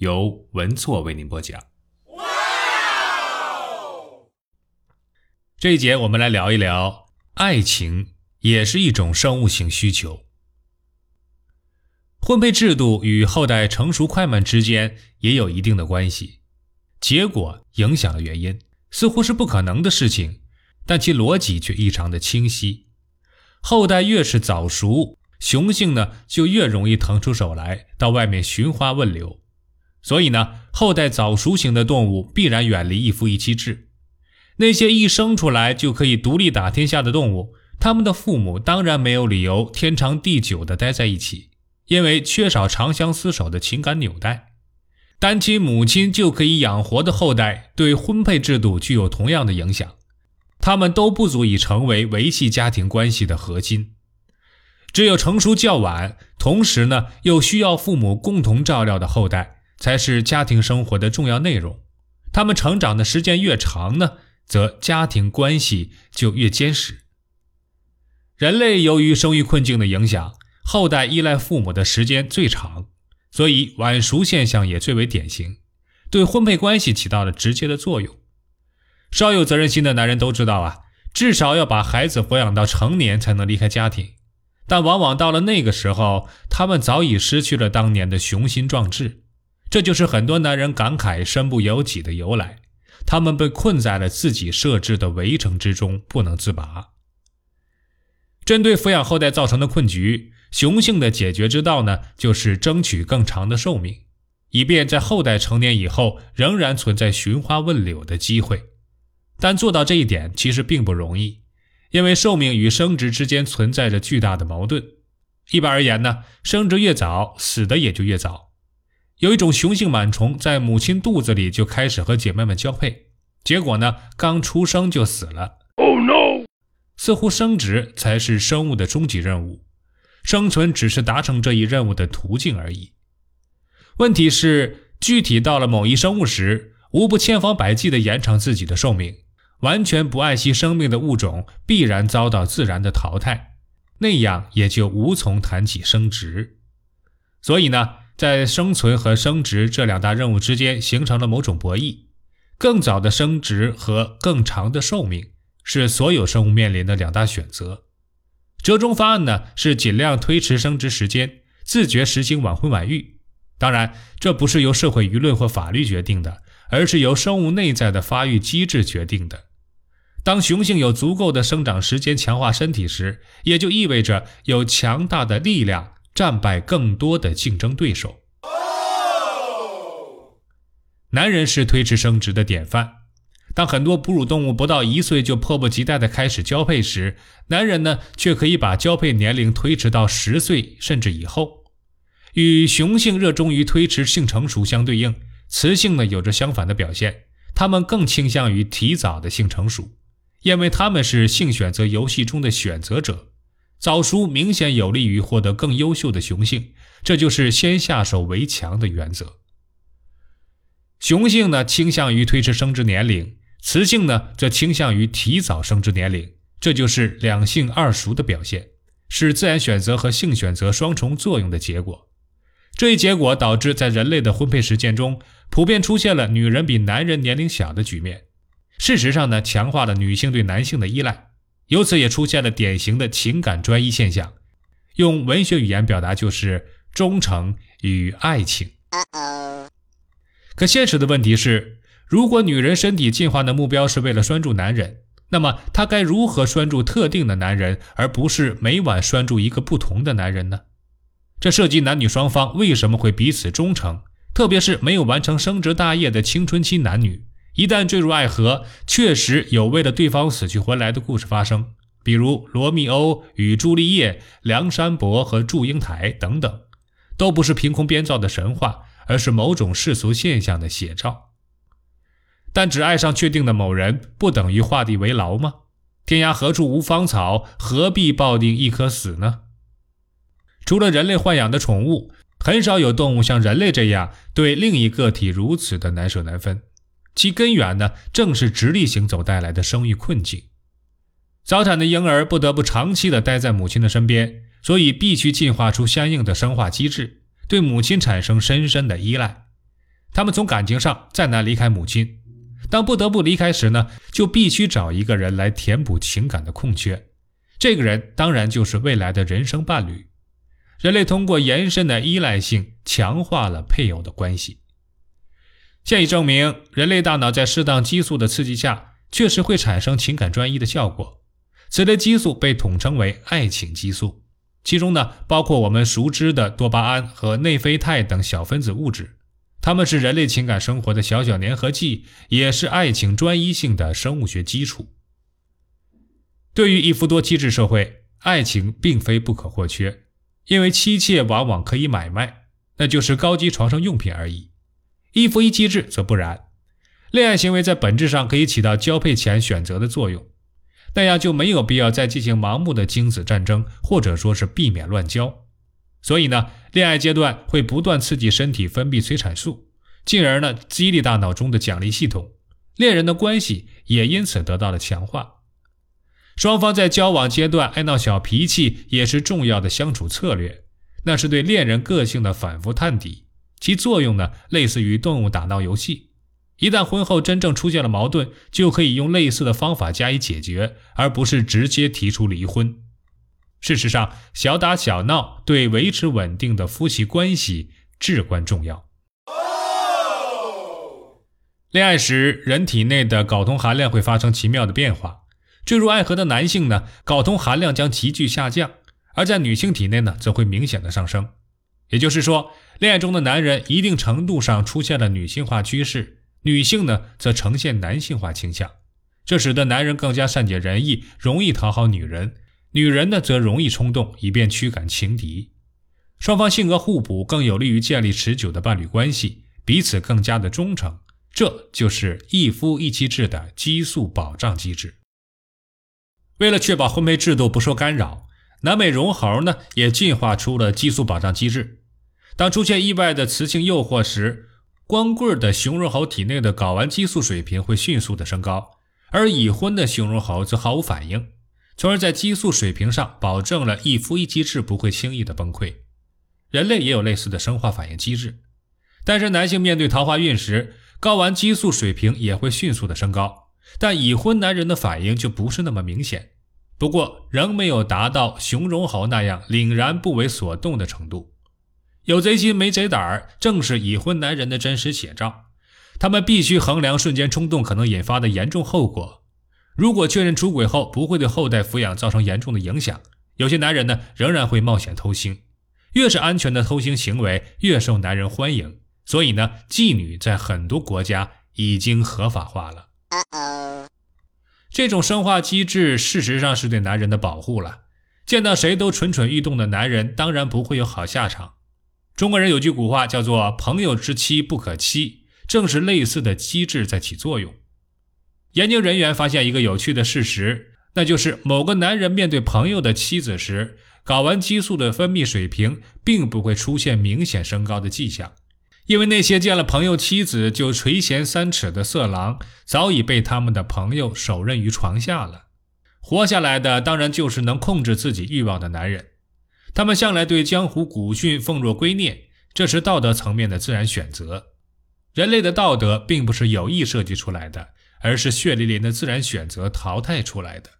由文措为您播讲。这一节我们来聊一聊，爱情也是一种生物性需求。婚配制度与后代成熟快慢之间也有一定的关系，结果影响了原因，似乎是不可能的事情，但其逻辑却异常的清晰。后代越是早熟，雄性呢就越容易腾出手来到外面寻花问柳。所以呢，后代早熟型的动物必然远离一夫一妻制。那些一生出来就可以独立打天下的动物，他们的父母当然没有理由天长地久地待在一起，因为缺少长相厮守的情感纽带。单亲母亲就可以养活的后代，对婚配制度具有同样的影响。他们都不足以成为维系家庭关系的核心。只有成熟较晚，同时呢又需要父母共同照料的后代。才是家庭生活的重要内容。他们成长的时间越长呢，则家庭关系就越坚实。人类由于生育困境的影响，后代依赖父母的时间最长，所以晚熟现象也最为典型，对婚配关系起到了直接的作用。稍有责任心的男人都知道啊，至少要把孩子抚养到成年才能离开家庭，但往往到了那个时候，他们早已失去了当年的雄心壮志。这就是很多男人感慨身不由己的由来，他们被困在了自己设置的围城之中，不能自拔。针对抚养后代造成的困局，雄性的解决之道呢，就是争取更长的寿命，以便在后代成年以后仍然存在寻花问柳的机会。但做到这一点其实并不容易，因为寿命与生殖之间存在着巨大的矛盾。一般而言呢，生殖越早，死的也就越早。有一种雄性螨虫在母亲肚子里就开始和姐妹们交配，结果呢，刚出生就死了。Oh no！似乎生殖才是生物的终极任务，生存只是达成这一任务的途径而已。问题是，具体到了某一生物时，无不千方百计地延长自己的寿命，完全不爱惜生命的物种必然遭到自然的淘汰，那样也就无从谈起生殖。所以呢？在生存和生殖这两大任务之间形成了某种博弈。更早的生殖和更长的寿命是所有生物面临的两大选择。折中方案呢是尽量推迟生殖时间，自觉实行晚婚晚育。当然，这不是由社会舆论或法律决定的，而是由生物内在的发育机制决定的。当雄性有足够的生长时间强化身体时，也就意味着有强大的力量。战败更多的竞争对手。男人是推迟生殖的典范。当很多哺乳动物不到一岁就迫不及待地开始交配时，男人呢却可以把交配年龄推迟到十岁甚至以后。与雄性热衷于推迟性成熟相对应，雌性呢有着相反的表现，他们更倾向于提早的性成熟，因为他们是性选择游戏中的选择者。早熟明显有利于获得更优秀的雄性，这就是先下手为强的原则。雄性呢倾向于推迟生殖年龄，雌性呢则倾向于提早生殖年龄，这就是两性二熟的表现，是自然选择和性选择双重作用的结果。这一结果导致在人类的婚配实践中，普遍出现了女人比男人年龄小的局面。事实上呢，强化了女性对男性的依赖。由此也出现了典型的情感专一现象，用文学语言表达就是忠诚与爱情。可现实的问题是，如果女人身体进化的目标是为了拴住男人，那么她该如何拴住特定的男人，而不是每晚拴住一个不同的男人呢？这涉及男女双方为什么会彼此忠诚，特别是没有完成生殖大业的青春期男女。一旦坠入爱河，确实有为了对方死去活来的故事发生，比如罗密欧与朱丽叶、梁山伯和祝英台等等，都不是凭空编造的神话，而是某种世俗现象的写照。但只爱上确定的某人，不等于画地为牢吗？天涯何处无芳草，何必抱定一颗死呢？除了人类豢养的宠物，很少有动物像人类这样对另一个体如此的难舍难分。其根源呢，正是直立行走带来的生育困境。早产的婴儿不得不长期的待在母亲的身边，所以必须进化出相应的生化机制，对母亲产生深深的依赖。他们从感情上再难离开母亲。当不得不离开时呢，就必须找一个人来填补情感的空缺。这个人当然就是未来的人生伴侣。人类通过延伸的依赖性强化了配偶的关系。现已证明，人类大脑在适当激素的刺激下，确实会产生情感专一的效果。此类激素被统称为爱情激素，其中呢包括我们熟知的多巴胺和内啡肽等小分子物质。它们是人类情感生活的小小粘合剂，也是爱情专一性的生物学基础。对于一夫多妻制社会，爱情并非不可或缺，因为妻妾往往可以买卖，那就是高级床上用品而已。一夫一妻制则不然，恋爱行为在本质上可以起到交配前选择的作用，那样就没有必要再进行盲目的精子战争，或者说是避免乱交。所以呢，恋爱阶段会不断刺激身体分泌催产素，进而呢激励大脑中的奖励系统，恋人的关系也因此得到了强化。双方在交往阶段爱闹小脾气也是重要的相处策略，那是对恋人个性的反复探底，其作用呢类似于动物打闹游戏。一旦婚后真正出现了矛盾，就可以用类似的方法加以解决，而不是直接提出离婚。事实上，小打小闹对维持稳定的夫妻关系至关重要。恋爱时，人体内的睾酮含量会发生奇妙的变化。坠入爱河的男性呢，睾酮含量将急剧下降；而在女性体内呢，则会明显的上升。也就是说，恋爱中的男人一定程度上出现了女性化趋势，女性呢则呈现男性化倾向。这使得男人更加善解人意，容易讨好女人。女人呢，则容易冲动，以便驱赶情敌。双方性格互补，更有利于建立持久的伴侣关系，彼此更加的忠诚。这就是一夫一妻制的激素保障机制。为了确保婚配制度不受干扰，南美绒猴呢也进化出了激素保障机制。当出现意外的雌性诱惑时，光棍的雄绒猴体内的睾丸激素水平会迅速的升高，而已婚的雄绒猴则毫无反应。从而在激素水平上保证了一夫一妻制不会轻易的崩溃。人类也有类似的生化反应机制，但是男性面对桃花运时，睾丸激素水平也会迅速的升高，但已婚男人的反应就不是那么明显。不过仍没有达到熊荣豪那样凛然不为所动的程度。有贼心没贼胆儿，正是已婚男人的真实写照。他们必须衡量瞬间冲动可能引发的严重后果。如果确认出轨后不会对后代抚养造成严重的影响，有些男人呢仍然会冒险偷腥。越是安全的偷腥行为，越受男人欢迎。所以呢，妓女在很多国家已经合法化了。这种生化机制事实上是对男人的保护了。见到谁都蠢蠢欲动的男人，当然不会有好下场。中国人有句古话叫做“朋友之妻不可欺”，正是类似的机制在起作用。研究人员发现一个有趣的事实，那就是某个男人面对朋友的妻子时，睾丸激素的分泌水平并不会出现明显升高的迹象，因为那些见了朋友妻子就垂涎三尺的色狼，早已被他们的朋友手刃于床下了。活下来的当然就是能控制自己欲望的男人，他们向来对江湖古训奉若圭臬，这是道德层面的自然选择。人类的道德并不是有意设计出来的。而是血淋淋的自然选择淘汰出来的。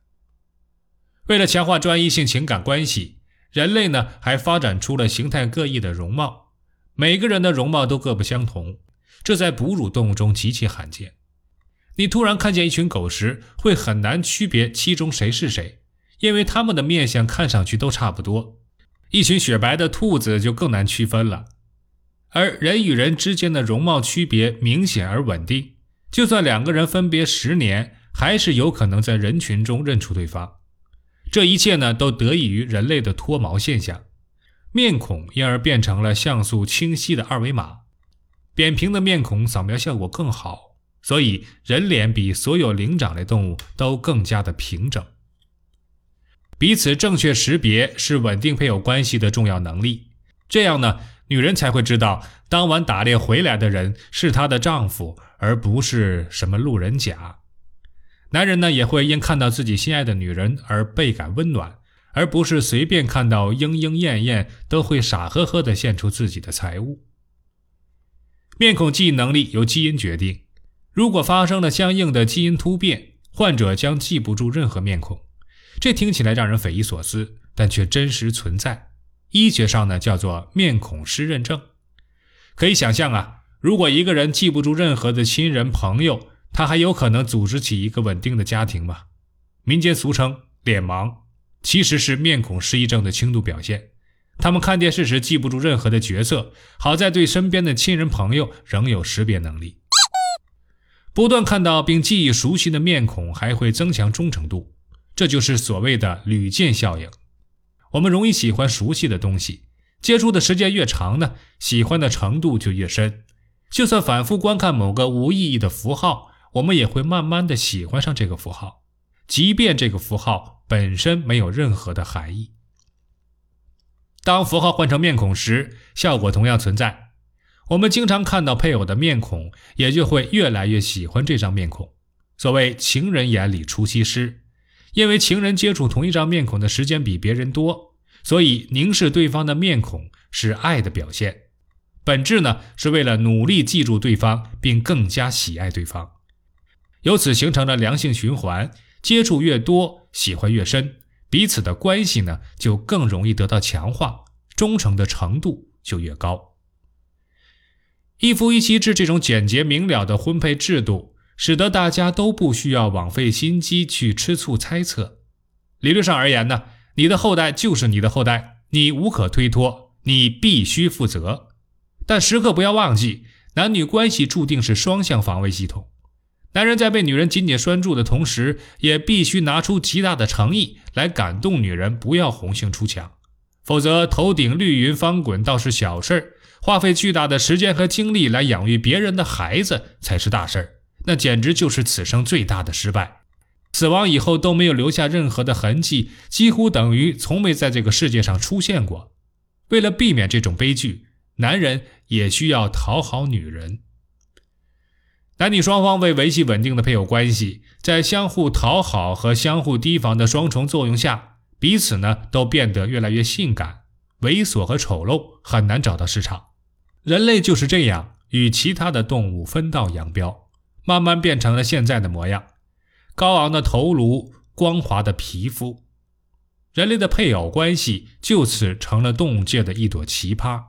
为了强化专一性情感关系，人类呢还发展出了形态各异的容貌。每个人的容貌都各不相同，这在哺乳动物中极其罕见。你突然看见一群狗时，会很难区别其中谁是谁，因为它们的面相看上去都差不多。一群雪白的兔子就更难区分了。而人与人之间的容貌区别明显而稳定。就算两个人分别十年，还是有可能在人群中认出对方。这一切呢，都得益于人类的脱毛现象，面孔因而变成了像素清晰的二维码。扁平的面孔扫描效果更好，所以人脸比所有灵长类动物都更加的平整。彼此正确识别是稳定配偶关系的重要能力。这样呢，女人才会知道当晚打猎回来的人是她的丈夫，而不是什么路人甲。男人呢，也会因看到自己心爱的女人而倍感温暖，而不是随便看到莺莺燕燕都会傻呵呵地献出自己的财物。面孔记忆能力由基因决定，如果发生了相应的基因突变，患者将记不住任何面孔。这听起来让人匪夷所思，但却真实存在。医学上呢，叫做面孔失认症。可以想象啊，如果一个人记不住任何的亲人朋友，他还有可能组织起一个稳定的家庭吗？民间俗称“脸盲”，其实是面孔失忆症的轻度表现。他们看电视时记不住任何的角色，好在对身边的亲人朋友仍有识别能力。不断看到并记忆熟悉的面孔，还会增强忠诚度。这就是所谓的屡见效应。我们容易喜欢熟悉的东西，接触的时间越长呢，喜欢的程度就越深。就算反复观看某个无意义的符号，我们也会慢慢的喜欢上这个符号，即便这个符号本身没有任何的含义。当符号换成面孔时，效果同样存在。我们经常看到配偶的面孔，也就会越来越喜欢这张面孔。所谓“情人眼里出西施”。因为情人接触同一张面孔的时间比别人多，所以凝视对方的面孔是爱的表现。本质呢，是为了努力记住对方，并更加喜爱对方。由此形成了良性循环：接触越多，喜欢越深，彼此的关系呢就更容易得到强化，忠诚的程度就越高。一夫一妻制这种简洁明了的婚配制度。使得大家都不需要枉费心机去吃醋猜测。理论上而言呢，你的后代就是你的后代，你无可推脱，你必须负责。但时刻不要忘记，男女关系注定是双向防卫系统。男人在被女人紧紧拴住的同时，也必须拿出极大的诚意来感动女人，不要红杏出墙。否则，头顶绿云翻滚倒是小事儿，花费巨大的时间和精力来养育别人的孩子才是大事儿。那简直就是此生最大的失败，死亡以后都没有留下任何的痕迹，几乎等于从未在这个世界上出现过。为了避免这种悲剧，男人也需要讨好女人。男女双方为维系稳定的配偶关系，在相互讨好和相互提防的双重作用下，彼此呢都变得越来越性感，猥琐和丑陋很难找到市场。人类就是这样与其他的动物分道扬镳。慢慢变成了现在的模样，高昂的头颅，光滑的皮肤，人类的配偶关系就此成了动物界的一朵奇葩。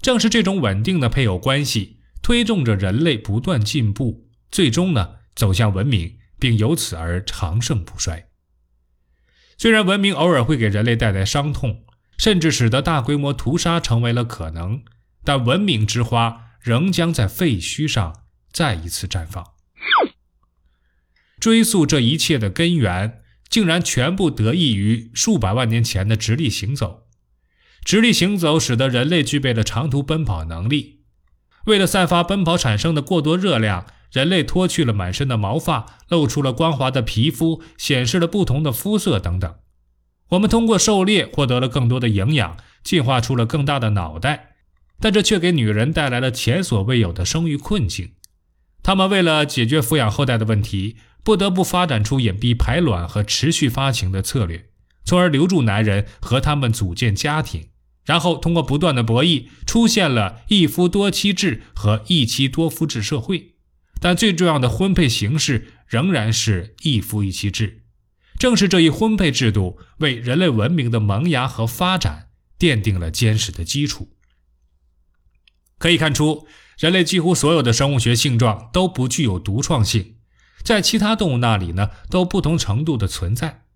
正是这种稳定的配偶关系，推动着人类不断进步，最终呢走向文明，并由此而长盛不衰。虽然文明偶尔会给人类带来伤痛，甚至使得大规模屠杀成为了可能，但文明之花仍将在废墟上。再一次绽放。追溯这一切的根源，竟然全部得益于数百万年前的直立行走。直立行走使得人类具备了长途奔跑能力。为了散发奔跑产生的过多热量，人类脱去了满身的毛发，露出了光滑的皮肤，显示了不同的肤色等等。我们通过狩猎获得了更多的营养，进化出了更大的脑袋，但这却给女人带来了前所未有的生育困境。他们为了解决抚养后代的问题，不得不发展出隐蔽排卵和持续发情的策略，从而留住男人和他们组建家庭。然后通过不断的博弈，出现了一夫多妻制和一妻多夫制社会。但最重要的婚配形式仍然是一夫一妻制。正是这一婚配制度，为人类文明的萌芽和发展奠定了坚实的基础。可以看出。人类几乎所有的生物学性状都不具有独创性，在其他动物那里呢，都不同程度的存在。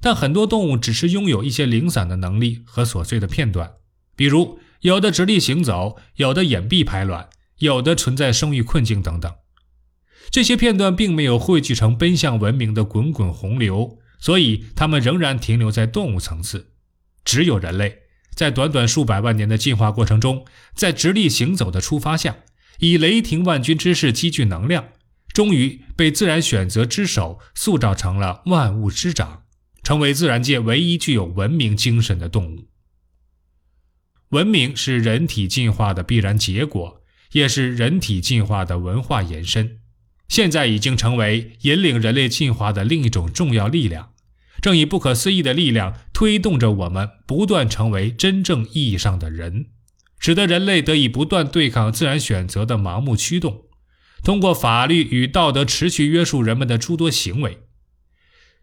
但很多动物只是拥有一些零散的能力和琐碎的片段，比如有的直立行走，有的隐蔽排卵，有的存在生育困境等等。这些片段并没有汇聚成奔向文明的滚滚洪流，所以它们仍然停留在动物层次。只有人类。在短短数百万年的进化过程中，在直立行走的触发下，以雷霆万钧之势积聚能量，终于被自然选择之手塑造成了万物之长，成为自然界唯一具有文明精神的动物。文明是人体进化的必然结果，也是人体进化的文化延伸。现在已经成为引领人类进化的另一种重要力量，正以不可思议的力量推动着我们不断成为真正意义上的人。使得人类得以不断对抗自然选择的盲目驱动，通过法律与道德持续约束人们的诸多行为。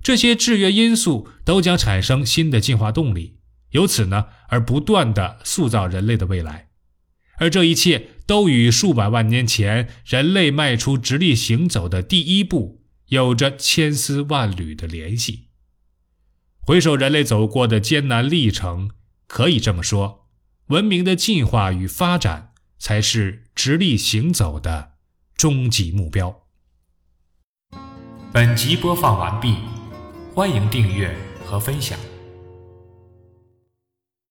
这些制约因素都将产生新的进化动力，由此呢而不断的塑造人类的未来。而这一切都与数百万年前人类迈出直立行走的第一步有着千丝万缕的联系。回首人类走过的艰难历程，可以这么说。文明的进化与发展才是直立行走的终极目标。本集播放完毕，欢迎订阅和分享。